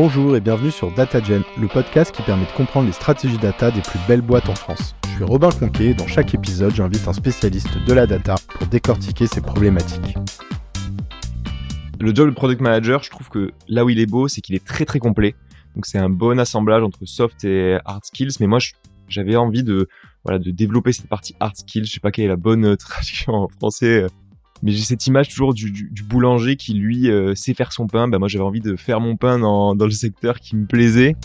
Bonjour et bienvenue sur DataGen, le podcast qui permet de comprendre les stratégies data des plus belles boîtes en France. Je suis Robin Conquet et dans chaque épisode, j'invite un spécialiste de la data pour décortiquer ces problématiques. Le job de product manager, je trouve que là où il est beau, c'est qu'il est très très complet. Donc c'est un bon assemblage entre soft et hard skills. Mais moi, j'avais envie de de développer cette partie hard skills. Je sais pas quelle est la bonne traduction en français mais j'ai cette image toujours du, du, du boulanger qui lui euh, sait faire son pain. Bah moi j'avais envie de faire mon pain dans, dans le secteur qui me plaisait.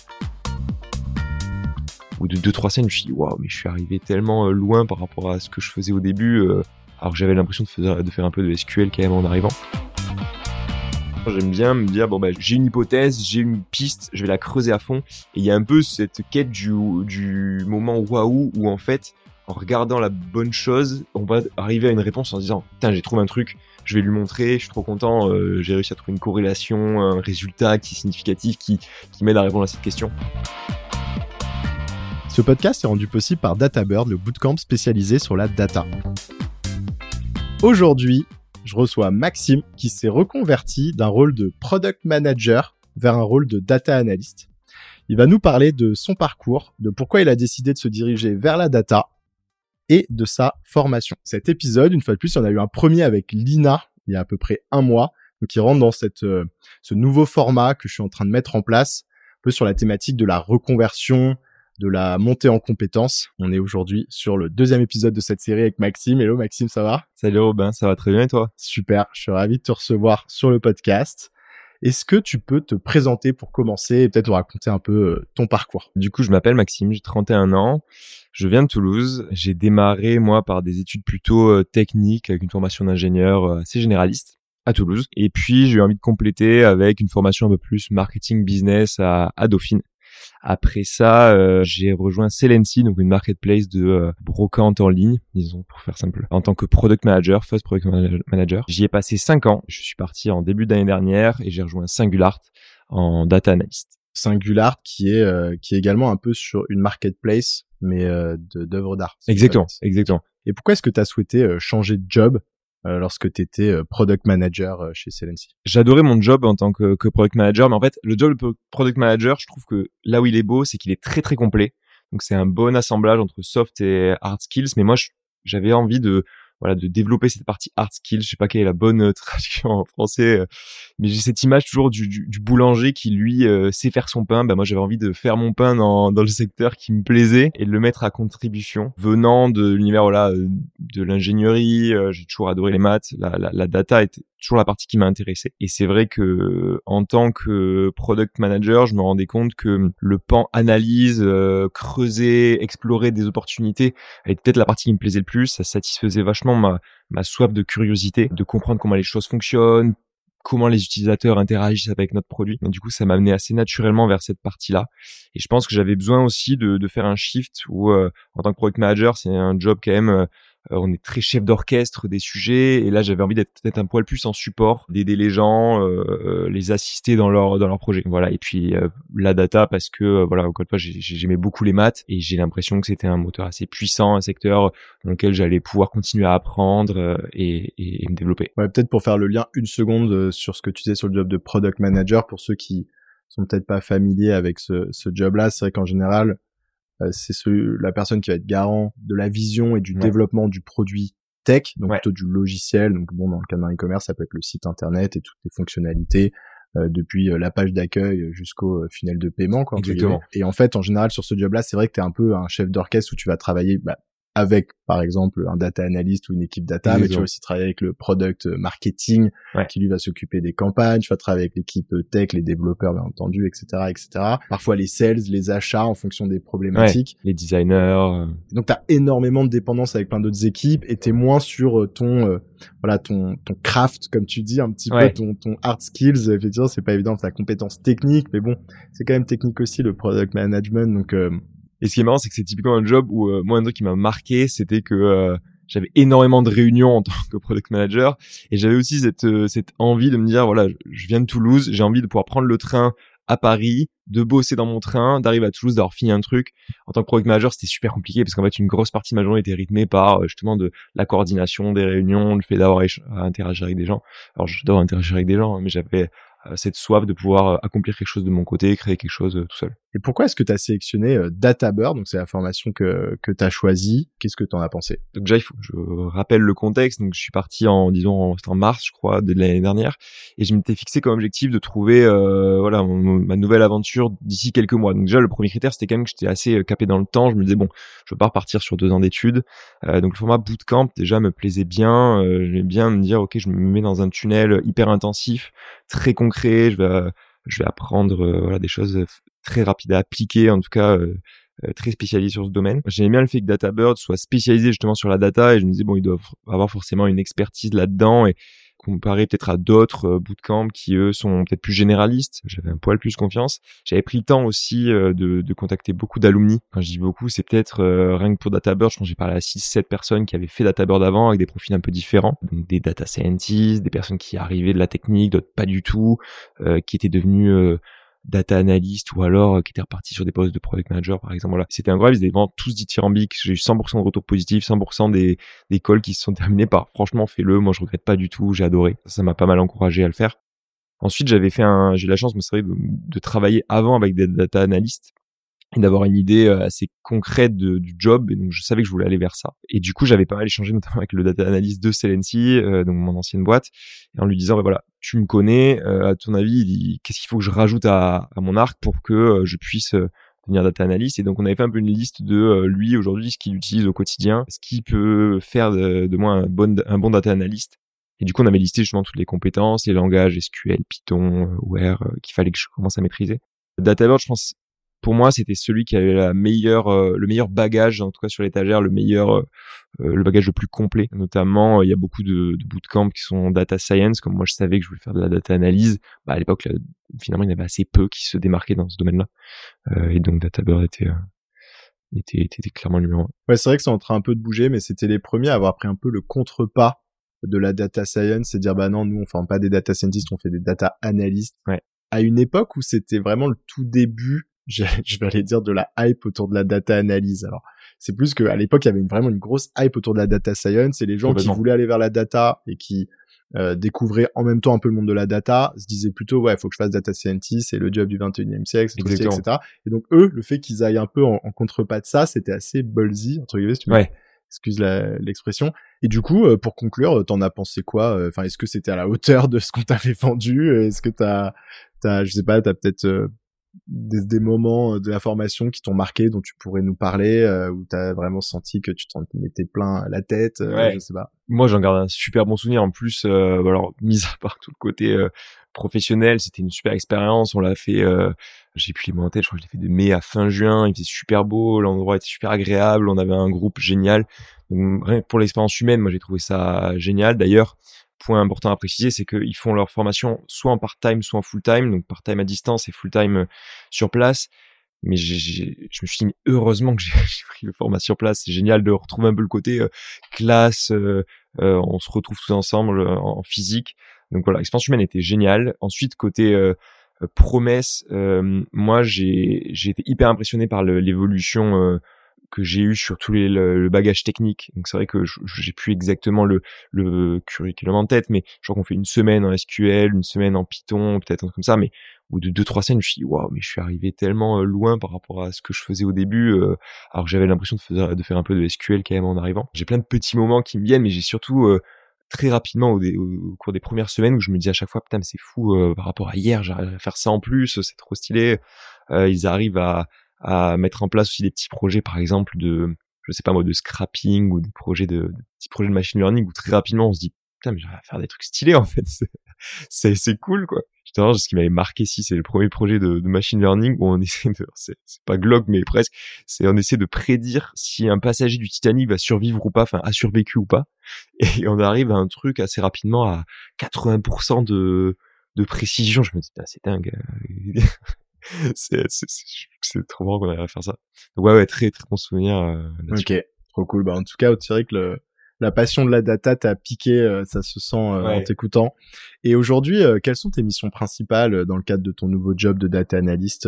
Ou de deux trois scènes, je me suis dit waouh, mais je suis arrivé tellement euh, loin par rapport à ce que je faisais au début, euh, alors que j'avais l'impression de faire, de faire un peu de SQL quand même en arrivant. J'aime bien me dire bon bah j'ai une hypothèse, j'ai une piste, je vais la creuser à fond. Et il y a un peu cette quête du, du moment waouh où en fait en regardant la bonne chose, on va arriver à une réponse en disant putain j'ai trouvé un truc, je vais lui montrer, je suis trop content, euh, j'ai réussi à trouver une corrélation, un résultat qui est significatif, qui, qui m'aide à répondre à cette question. Ce podcast est rendu possible par DataBird, le bootcamp spécialisé sur la data. Aujourd'hui, je reçois Maxime qui s'est reconverti d'un rôle de product manager vers un rôle de data analyst. Il va nous parler de son parcours, de pourquoi il a décidé de se diriger vers la data et de sa formation. Cet épisode, une fois de plus, il y en a eu un premier avec Lina il y a à peu près un mois, donc qui rentre dans cette, euh, ce nouveau format que je suis en train de mettre en place, un peu sur la thématique de la reconversion, de la montée en compétences. On est aujourd'hui sur le deuxième épisode de cette série avec Maxime. Hello Maxime, ça va? Salut Robin, ça va très bien et toi? Super, je suis ravi de te recevoir sur le podcast. Est-ce que tu peux te présenter pour commencer et peut-être raconter un peu euh, ton parcours? Du coup, je m'appelle Maxime, j'ai 31 ans. Je viens de Toulouse. J'ai démarré, moi, par des études plutôt euh, techniques, avec une formation d'ingénieur euh, assez généraliste à Toulouse. Et puis, j'ai eu envie de compléter avec une formation un peu plus marketing business à Dauphine. Après ça, euh, j'ai rejoint Celency, donc une marketplace de euh, brocante en ligne, disons pour faire simple, en tant que product manager, first product manager. J'y ai passé cinq ans. Je suis parti en début d'année dernière et j'ai rejoint Singulart en data analyst. Singulart qui est euh, qui est également un peu sur une marketplace mais d'œuvres d'art. Exactement, exactement. Et pourquoi est-ce que tu as souhaité changer de job? euh, lorsque tu étais euh, product manager euh, chez Celency. J'adorais mon job en tant que, que, product manager, mais en fait, le job de product manager, je trouve que là où il est beau, c'est qu'il est très très complet. Donc c'est un bon assemblage entre soft et hard skills, mais moi j'avais envie de voilà de développer cette partie hard skills. Je sais pas quelle est la bonne euh, traduction en français euh, mais j'ai cette image toujours du, du, du boulanger qui lui euh, sait faire son pain. Bah moi j'avais envie de faire mon pain dans, dans le secteur qui me plaisait et de le mettre à contribution venant de l'univers voilà de l'ingénierie j'ai toujours adoré les maths la, la, la data était toujours la partie qui m'a intéressé. Et c'est vrai que en tant que product manager, je me rendais compte que le pan analyse, euh, creuser, explorer des opportunités était peut-être la partie qui me plaisait le plus. Ça satisfaisait vachement ma, ma soif de curiosité, de comprendre comment les choses fonctionnent, comment les utilisateurs interagissent avec notre produit. Donc, du coup, ça m'a amené assez naturellement vers cette partie-là. Et je pense que j'avais besoin aussi de, de, faire un shift où, euh, en tant que product manager, c'est un job quand même euh, euh, on est très chef d'orchestre des sujets et là j'avais envie d'être peut-être un poil plus en support, d'aider les gens, euh, euh, les assister dans leur dans leur projet. Voilà et puis la data parce que voilà encore une fois j'aimais beaucoup les maths et j'ai l'impression que c'était un moteur assez puissant, un secteur dans lequel j'allais pouvoir continuer à apprendre et, et, me développer. Ouais peut-être pour faire le lien une seconde sur ce que tu disais sur le job de product manager pour ceux qui sont peut-être pas familiers avec ce, ce job-là, c'est vrai qu'en général, euh, c'est la personne qui va être garant de la vision et du développement du produit tech, donc plutôt du logiciel. Donc bon, dans le cas d'un e-commerce, ça peut être le site internet et toutes les fonctionnalités. Euh, depuis euh, la page d'accueil jusqu'au final de paiement. Quoi, Exactement. Et en fait, en général, sur ce job-là, c'est vrai que tu es un peu un chef d'orchestre où tu vas travailler bah, avec par exemple un data analyst ou une équipe data, mais tu vas aussi travailler avec le product marketing qui lui va s'occuper des campagnes, tu vas travailler avec l'équipe tech, les développeurs bien entendu, etc., etc. Parfois les sales, les achats en fonction des problématiques, les designers. Euh. Donc tu as énormément de dépendance avec plein d'autres équipes et t'es moins sur euh, ton euh, voilà ton ton craft comme tu dis un petit peu ton ton hard skills. Effectivement, c'est pas évident, ta compétence technique, mais bon, c'est quand même technique aussi le product management. Donc et ce qui est marrant, c'est que c'est typiquement un job où euh, moi un truc qui m'a marqué, c'était que euh, j'avais énormément de réunions en tant que product manager et j'avais aussi cette euh, cette envie de me dire voilà, je viens de Toulouse, j'ai envie de pouvoir prendre le train à Paris, de bosser dans mon train, d'arriver à Toulouse, d'avoir fini un truc. En tant que product manager, c'était super compliqué parce qu'en fait, une grosse partie de ma journée était rythmée par justement de la coordination des réunions, le fait d'avoir à interagir avec des gens. Alors, j'adore interagir avec des gens, hein, mais j'avais cette soif de pouvoir accomplir quelque chose de mon côté, créer quelque chose tout seul. Et pourquoi est-ce que tu as sélectionné DataBird Donc c'est la formation que que tu as choisie. Qu'est-ce que tu en as pensé? Donc déjà il faut que je rappelle le contexte. Donc je suis parti en disons en, mars je crois de l'année dernière et je m'étais fixé comme objectif de trouver voilà ma nouvelle aventure d'ici quelques mois. Donc déjà le premier critère c'était quand même que j'étais assez capé dans le temps. Je me disais bon je veux pas repartir sur deux ans d'études. donc le format bootcamp déjà me plaisait bien. J'aimais bien me dire ok je me mets dans un tunnel hyper intensif, très concret. Je vais, je vais apprendre euh, voilà des choses très rapides à appliquer, en tout cas euh, euh, très spécialisé sur ce domaine. J'aimais bien le fait que DataBird soit spécialisé justement sur la data et je me disais bon ils doivent avoir forcément une expertise là-dedans et comparé peut-être à d'autres euh, bootcamps qui eux sont peut-être plus généralistes. J'avais un poil plus confiance. J'avais pris le temps aussi euh, de, de contacter beaucoup d'alumni. Quand je dis beaucoup, c'est peut-être euh, rien que pour DataBird, je pense que j'ai parlé à 6-7 personnes qui avaient fait DataBird avant avec des profils un peu différents. Donc des data scientists, des personnes qui arrivaient de la technique, d'autres pas du tout, qui étaient devenus data analyst ou alors euh, qui étaient repartis sur des postes de product manager par exemple voilà. C'était incroyable ils étaient vraiment tous dithyrambiques j'ai eu 100% de retours positifs 100% des des calls qui se sont terminés par franchement fais-le moi je regrette pas du tout j'ai adoré. Ça m'a pas mal encouragé à le faire. Ensuite j'avais fait un j'ai la chance vrai de, de travailler avant avec des data analysts d'avoir une idée euh, assez concrète de, du job. Et donc je savais que je voulais aller vers ça. Et du coup j'avais pas mal échangé notamment avec le data analyst de Celency euh, donc mon ancienne boîte et en lui disant bah, voilà tu me connais euh, à ton avis qu'est-ce qu'il faut que je rajoute à, à mon arc pour que euh, je puisse devenir data analyst? Et donc on avait fait un peu une liste de lui aujourd'hui ce qu'il utilise au quotidien ce qu'il peut faire de, de, moi un bon un bon data analyst. Et du coup on avait listé justement toutes les compétences les langages SQL Python R qu'il fallait que je commence à maîtriser. DataBird, je pense, pour moi, c'était celui qui avait la meilleure, euh, le meilleur bagage, en tout cas sur l'étagère, le meilleur, euh, euh, le bagage le plus complet. Notamment, il y a beaucoup de, de bootcamps qui sont data science. Comme moi, je savais que je voulais faire de la data analyse. Bah, à l'époque, finalement, il y en avait assez peu qui se démarquaient dans ce domaine-là. et donc, DataBird était, était, était, clairement le numéro un. Ouais, c'est vrai que c'est en train un peu de bouger, mais c'était les premiers à avoir pris un peu le contre-pas de la data science, c'est dire bah non, nous on fait pas des data scientists, on fait des data analystes. Ouais. À une époque où c'était vraiment le tout début je, vais aller dire de la hype autour de la data analyse. Alors, c'est plus qu'à l'époque, il y avait vraiment une grosse hype autour de la data science et les gens qui voulaient aller vers la data et qui euh, découvraient en même temps un peu le monde de la data se disaient plutôt ouais, il faut que je fasse data scientist, c'est le job du 21e siècle, etc. Et donc eux, le fait qu'ils aillent un peu en, contrepas de ça, c'était assez ballsy entre guillemets, si tu ouais. excuse l'expression. Et du coup, euh, pour conclure, t'en as pensé quoi euh, Enfin, est-ce que c'était à la hauteur de ce qu'on t'avait vendu? Est-ce que t'as, t'as, je sais pas, t'as peut-être des, des, moments de la formation qui t'ont marqué, dont tu pourrais nous parler, euh, où tu as vraiment senti que tu t'en mettais plein la tête, euh, je sais pas. Moi, j'en garde un super bon souvenir. En plus, euh, alors, mis à part tout le côté euh, professionnel, c'était une super expérience. On l'a fait, j'ai plus les mots en tête, je crois que je l'ai fait de mai à fin juin. Il était super beau, l'endroit était super agréable, on avait un groupe génial. Donc, pour l'expérience humaine, moi, j'ai trouvé ça génial. D'ailleurs, point important à préciser, c'est qu'ils font leur formation soit en part-time, soit en full-time, donc part-time à distance et full-time euh, sur place. Mais je me suis dit, heureusement que j'ai pris le format sur place. C'est génial de retrouver un peu le côté euh, classe. Euh, on se retrouve tous ensemble en physique. Donc voilà, l'expérience humaine était géniale. Ensuite, côté promesse, moi j'ai été hyper impressionné par l'évolution que j'ai eu sur tout les, le, bagage technique. Donc c'est vrai que j'ai plus exactement le, le curriculum en tête, mais je crois qu'on fait une semaine en SQL, une semaine en Python, peut-être comme ça, mais ou de deux trois semaines, je suis dit waouh, mais je suis arrivé tellement euh, loin par rapport à ce que je faisais au début, euh, alors j'avais l'impression de faire, de faire un peu de SQL quand même en arrivant. J'ai plein de petits moments qui me viennent, mais j'ai surtout euh, très rapidement au, au, cours des premières semaines où je me dis à chaque fois putain mais c'est fou par rapport à hier j'arrive à faire ça en plus c'est trop stylé ils arrivent à, à mettre en place aussi des petits projets, par exemple de, je sais pas moi, de scrapping ou des projets de, petits projets de machine learning où très rapidement on se dit putain mais j'arrive à faire des trucs stylés en fait, c'est c'est cool quoi. Justement, ce qui m'avait marqué si c'est le premier projet de, de, machine learning où on essaie de, c'est pas Glock mais presque, c'est on essaie de prédire si un passager du Titanic va survivre ou pas, enfin a survécu ou pas, et on arrive à un truc assez rapidement à 80% de de précision. Je me dis, c'est dingue. c'est, c'est, trop marrant qu'on arrive à faire ça. Donc ouais, ouais, très, très bon souvenir. Euh, ok, trop cool. Bah, en tout cas, on dirait que le, la passion de la data t'a piqué, euh, ça se sent euh, en t'écoutant. Et aujourd'hui, quelles sont tes missions principales dans le cadre de ton nouveau job de data analyst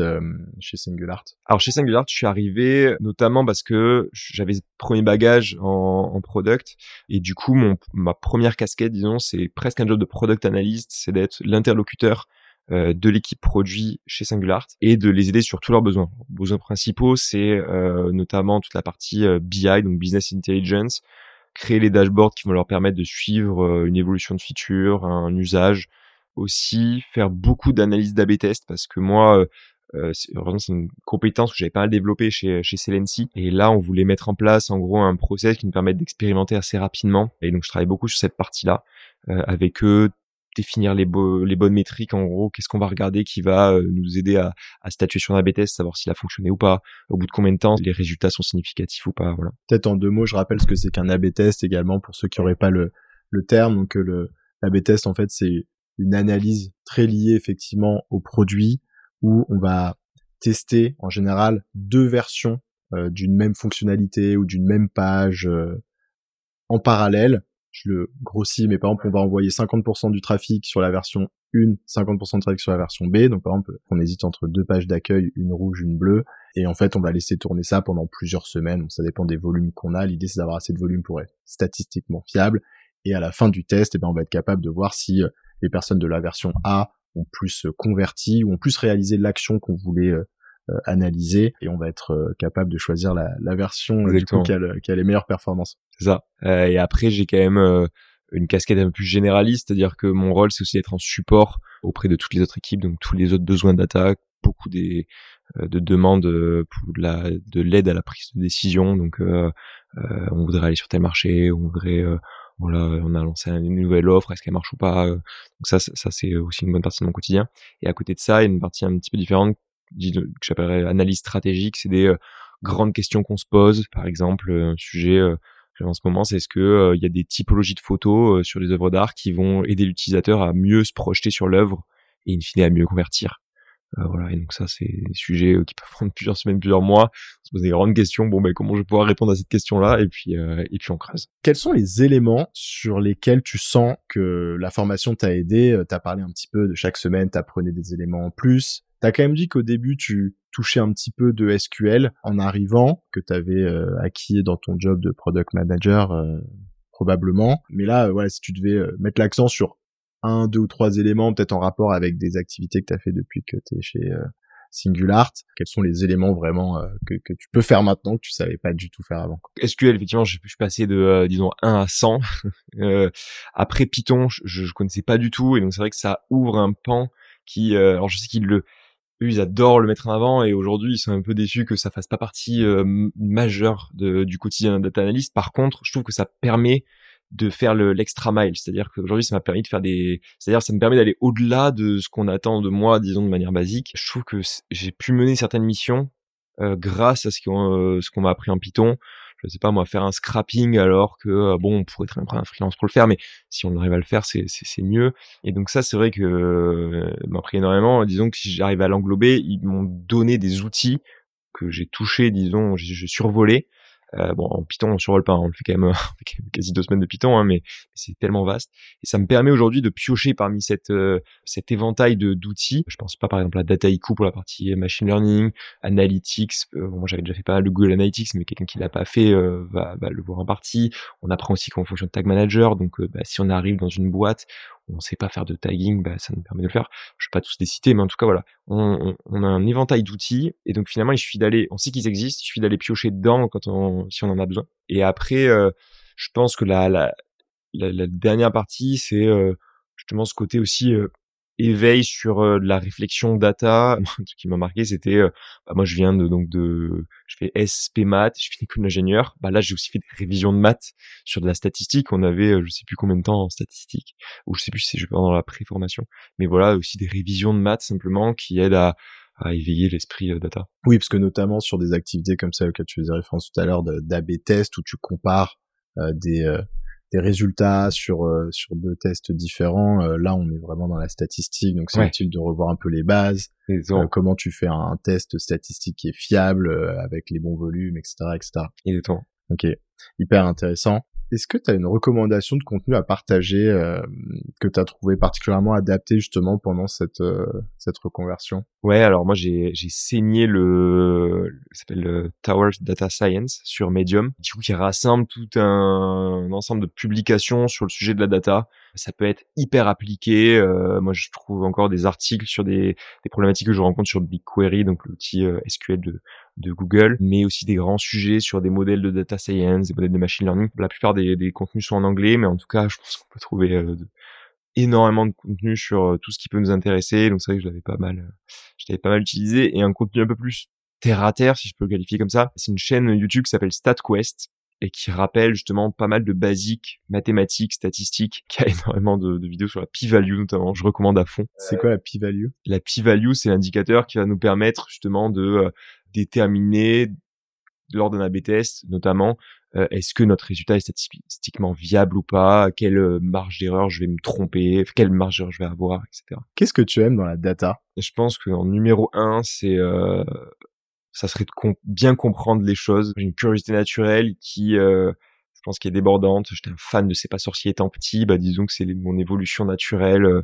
chez SingularArt Alors chez SingularArt, je suis arrivé notamment parce que j'avais premier bagage en, en, product et du coup, mon, ma première casquette, disons, c'est presque un job de product analyst, c'est d'être l'interlocuteur euh, de l'équipe produit chez Singular et de les aider sur tous leurs besoins. Les besoins principaux, c'est euh, notamment toute la partie BI, donc Business Intelligence, créer les dashboards qui vont leur permettre de suivre une évolution de feature, un usage, aussi faire beaucoup d'analyses d'AB test parce que moi euh, c'est une compétence que j'avais pas mal développée chez chez Celency et là on voulait mettre en place en gros un process qui nous permette d'expérimenter assez rapidement et donc je travaille beaucoup sur cette partie là euh, avec eux définir les, les bonnes métriques en gros qu'est-ce qu'on va regarder qui va euh, nous aider à, à statuer sur un AB test savoir s'il a fonctionné ou pas au bout de combien de temps les résultats sont significatifs ou pas voilà peut-être en deux mots je rappelle ce que c'est qu'un AB test également pour ceux qui n'auraient pas le le terme donc le l'AB test en fait c'est une analyse très liée effectivement au produit où on va tester en général deux versions euh, d'une même fonctionnalité ou d'une même page euh, en parallèle. Je le grossis, mais par exemple, on va envoyer 50% du trafic sur la version 1, 50% de trafic sur la version B. Donc par exemple, on hésite entre deux pages d'accueil, une rouge, une bleue. Et en fait, on va laisser tourner ça pendant plusieurs semaines. Donc, ça dépend des volumes qu'on a. L'idée, c'est d'avoir assez de volume pour être statistiquement fiable. Et à la fin du test, eh ben, on va être capable de voir si euh, les personnes de la version A ont plus euh, converti ou ont plus réalisé l'action qu'on voulait euh, analyser et on va être capable de choisir la, la version du coup, qui, a qui, a les meilleures performances. C'est ça. et après, j'ai quand même une casquette un peu plus généraliste, c'est-à-dire que mon rôle, c'est aussi d'être en support auprès de toutes les autres équipes, donc tous les autres besoins d'attaque, beaucoup des de demandes pour de la de l'aide à la prise de décision. Donc, euh, on voudrait aller sur tel marché, on voudrait voilà, on a lancé une nouvelle offre, est-ce qu'elle marche ou pas Donc ça, ça c'est aussi une bonne partie de mon quotidien. Et à côté de ça, il y a une partie un petit peu différente que j'appellerais analyse stratégique, c'est des grandes questions qu'on se pose. Par exemple, un sujet en ce moment, c'est est-ce que il y a des typologies de photos sur les œuvres d'art qui vont aider l'utilisateur à mieux se projeter sur l'œuvre et in fine à mieux convertir. Euh, voilà, et donc ça, c'est des sujets euh, qui peuvent prendre plusieurs semaines, plusieurs mois. On se pose des grandes questions. Bon, ben comment je vais pouvoir répondre à cette question-là? Et puis, euh, et puis on creuse. Quels sont les éléments sur lesquels tu sens que la formation t'a aidé? T'as parlé un petit peu de chaque semaine, t'apprenais des éléments en plus. T'as quand même dit qu'au début, tu touchais un petit peu de SQL en arrivant, que t'avais acquis dans ton job de product manager probablement. Mais là, voilà, si tu devais mettre l'accent sur un, deux ou trois éléments peut-être en rapport avec des activités que tu as fait depuis que tu es chez euh, SingulArt Quels sont les éléments vraiment euh, que, que, tu peux faire maintenant que tu savais pas du tout faire avant SQL, effectivement, je, suis passé de, euh, disons, 1 à 100. euh, après Python, je, je connaissais pas du tout, et donc c'est vrai que ça ouvre un pan qui... alors je sais qu'ils le... Eux, ils adorent le mettre en avant, et aujourd'hui, ils sont un peu déçus que ça fasse pas partie majeure de, du quotidien d'un data analyst. Par contre, je trouve que ça permet de faire l'extra mile, c'est-à-dire qu'aujourd'hui ça m'a permis de faire des, c'est-à-dire ça me permet d'aller au-delà de ce qu'on attend de moi, disons de manière basique. Je trouve que j'ai pu mener certaines missions euh, grâce à ce qu'on euh, ce qu'on m'a appris en Python. Je sais pas moi faire un scrapping alors que euh, bon on pourrait très un freelance pour le faire, mais si on arrive à le faire c'est mieux. Et donc ça c'est vrai que m'a appris énormément. Disons que si j'arrive à l'englober, ils m'ont donné des outils que j'ai touchés, disons, j'ai survolé euh, bon, en Python, on survole pas, hein, on le fait quand même, quasi deux semaines de Python, hein, mais, c'est tellement vaste. Et ça me permet aujourd'hui de piocher parmi cette, euh, cet éventail de d'outils. Je pense pas par exemple à Dataiku pour la partie machine learning, analytics. Euh, moi, j'avais déjà fait pas mal de Google Analytics, mais quelqu'un qui l'a pas fait va, va, le voir en partie. On apprend aussi comment fonctionne Tag Manager. Donc, bah, si on arrive dans une boîte on sait pas faire de tagging, bah, ça nous permet de le faire. Je vais pas tous les citer, mais en tout cas voilà, on, on, a un éventail d'outils et donc finalement il suffit d'aller, on sait qu'ils existent, il suffit d'aller piocher dedans quand on, si on en a besoin. Et après, euh, je pense que la, la, la, dernière partie, c'est euh, justement ce côté aussi euh, éveil sur euh, la réflexion data. Truc qui m'a marqué, c'était, euh, bah, moi je viens de donc de, je fais SP maths, je finis comme d'ingénieur. Bah là j'ai aussi fait des révisions de maths sur de la statistique. On avait, euh, je sais plus combien de temps en statistique, ou je sais plus si je pendant la préformation. Mais voilà aussi des révisions de maths simplement qui aident à à éveiller l'esprit data. Oui, parce que notamment sur des activités comme ça auxquelles tu faisais référence tout à l'heure d'AB test où tu compares des des résultats sur euh, sur deux tests différents. Euh, là, on est vraiment dans la statistique, donc c'est utile de revoir un peu les bases. Euh, comment tu fais un, test statistique qui est fiable avec les bons volumes, etc., etc. Exactement. Ok, hyper intéressant. Est-ce que tu as une recommandation de contenu à partager que tu as trouvé particulièrement adapté justement pendant cette cette reconversion? Ouais, alors moi j'ai saigné le, s'appelle le Tower Data Science sur Medium, du coup qui rassemble tout un, ensemble de publications sur le sujet de la data. Ça peut être hyper appliqué. Euh, moi je trouve encore des articles sur des, des problématiques que je rencontre sur BigQuery, donc l'outil euh, SQL de de Google, mais aussi des grands sujets sur des modèles de data science, des modèles de machine learning. La plupart des, des contenus sont en anglais, mais en tout cas je pense qu'on peut trouver euh, énormément de contenu sur euh, tout ce qui peut nous intéresser. Donc c'est vrai que je l'avais pas mal, euh, je l'avais pas mal utilisé et un contenu un peu plus terre à terre, si je peux le qualifier comme ça. C'est une chaîne YouTube qui s'appelle StatQuest et qui rappelle justement pas mal de basiques mathématiques, statistiques, qui a énormément de, de vidéos sur la p-value notamment. Je recommande à fond. C'est quoi la p-value? La p-value, c'est l'indicateur qui va nous permettre justement de euh, déterminer lors d'un A/B test notamment euh, est-ce que notre résultat est statistiquement viable ou pas, quelle euh, marge d'erreur je vais me tromper, quelle marge d'erreur je vais avoir, etc. Qu'est-ce que tu aimes dans la data? Je pense qu'en numéro un, c'est euh, ça serait de bien comprendre les choses. J'ai une curiosité naturelle qui, euh, je pense, qui est débordante. J'étais un fan de C'est pas sorcier étant petit. Bah, disons que c'est mon évolution naturelle. Euh,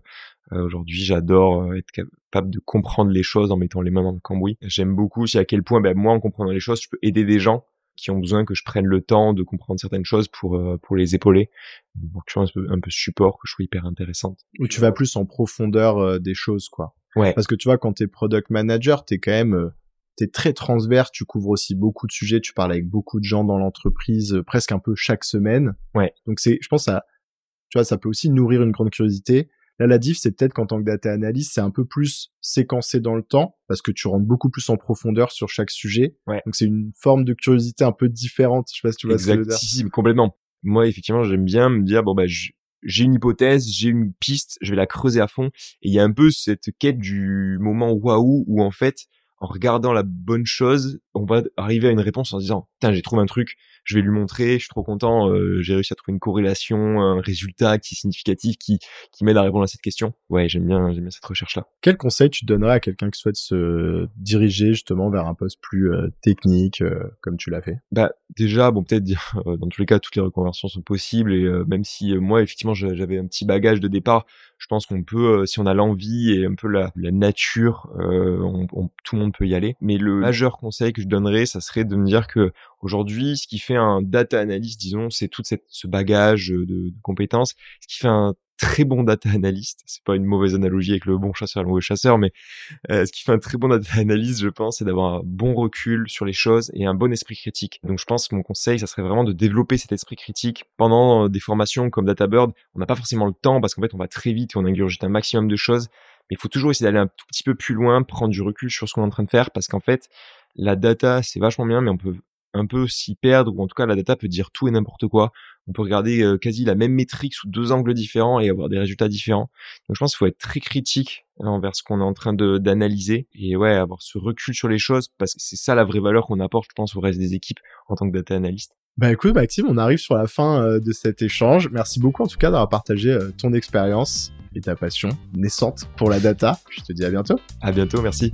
Aujourd'hui, j'adore être capable de comprendre les choses en mettant les mains dans le cambouis. J'aime beaucoup aussi à quel point, bah, moi, en comprenant les choses, je peux aider des gens qui ont besoin que je prenne le temps de comprendre certaines choses pour euh, pour les épauler. Donc je un peu, un peu support que je trouve hyper intéressante. Où tu vas plus en profondeur euh, des choses quoi. Ouais. Parce que tu vois quand t'es product manager, t'es quand même euh, t'es très transverse, tu couvres aussi beaucoup de sujets, tu parles avec beaucoup de gens dans l'entreprise presque un peu chaque semaine. Ouais. Donc c'est je pense ça tu vois ça peut aussi nourrir une grande curiosité Là, la diff, c'est peut-être qu'en tant que data analyst, c'est un peu plus séquencé dans le temps parce que tu rentres beaucoup plus en profondeur sur chaque sujet. Ouais. Donc c'est une forme de curiosité un peu différente. Je sais pas si tu vois ce que je veux dire. Si, complètement. Moi, effectivement, j'aime bien me dire bon bah j'ai une hypothèse, j'ai une piste, je vais la creuser à fond. Et il y a un peu cette quête du moment waouh où en fait, en regardant la bonne chose, on va arriver à une réponse en se disant, putain, j'ai trouvé un truc, je vais lui montrer, je suis trop content, euh, j'ai réussi à trouver une corrélation, un résultat qui est significatif, qui, qui m'aide à répondre à cette question. Ouais, j'aime bien, j'aime bien cette recherche-là. Quel conseil tu donnerais à quelqu'un qui souhaite se diriger justement vers un poste plus euh, technique, euh, comme tu l'as fait? Bah déjà, bon, peut-être dire, dans tous les cas, toutes les reconversions sont possibles et même si moi, effectivement, j'avais un petit bagage de départ, je pense qu'on peut, si on a l'envie et un peu la, la nature, on, tout le monde peut y aller. Mais le majeur conseil que je donnerais, ça serait de me dire que Aujourd'hui, ce qui fait un data analyst, disons, c'est tout ce bagage de, de, compétences. Ce qui fait un très bon data analyst, c'est pas une mauvaise analogie avec le bon chasseur et le mauvais chasseur, mais euh, ce qui fait un très bon data analyst, je pense, c'est d'avoir un bon recul sur les choses et un bon esprit critique. Donc je pense que mon conseil, ça serait vraiment de développer cet esprit critique pendant euh, des formations comme DataBird. On n'a pas forcément le temps parce qu'en fait, on va très vite et on ingurgite un maximum de choses. Mais il faut toujours essayer d'aller un tout petit peu plus loin, prendre du recul sur ce qu'on est en train de faire parce qu'en fait, la data, c'est vachement bien, mais on peut un peu s'y perdre, ou en tout cas la data peut dire tout et n'importe quoi. On peut regarder euh, quasi la même métrique sous deux angles différents et avoir des résultats différents. Donc je pense qu'il faut être très critique envers ce qu'on est en train d'analyser et ouais avoir ce recul sur les choses parce que c'est ça la vraie valeur qu'on apporte, je pense, au reste des équipes en tant que data analyst. Bah écoute Maxime, on arrive sur la fin euh, de cet échange. Merci beaucoup en tout cas d'avoir partagé euh, ton expérience et ta passion naissante pour la data. Je te dis à bientôt. À bientôt, merci.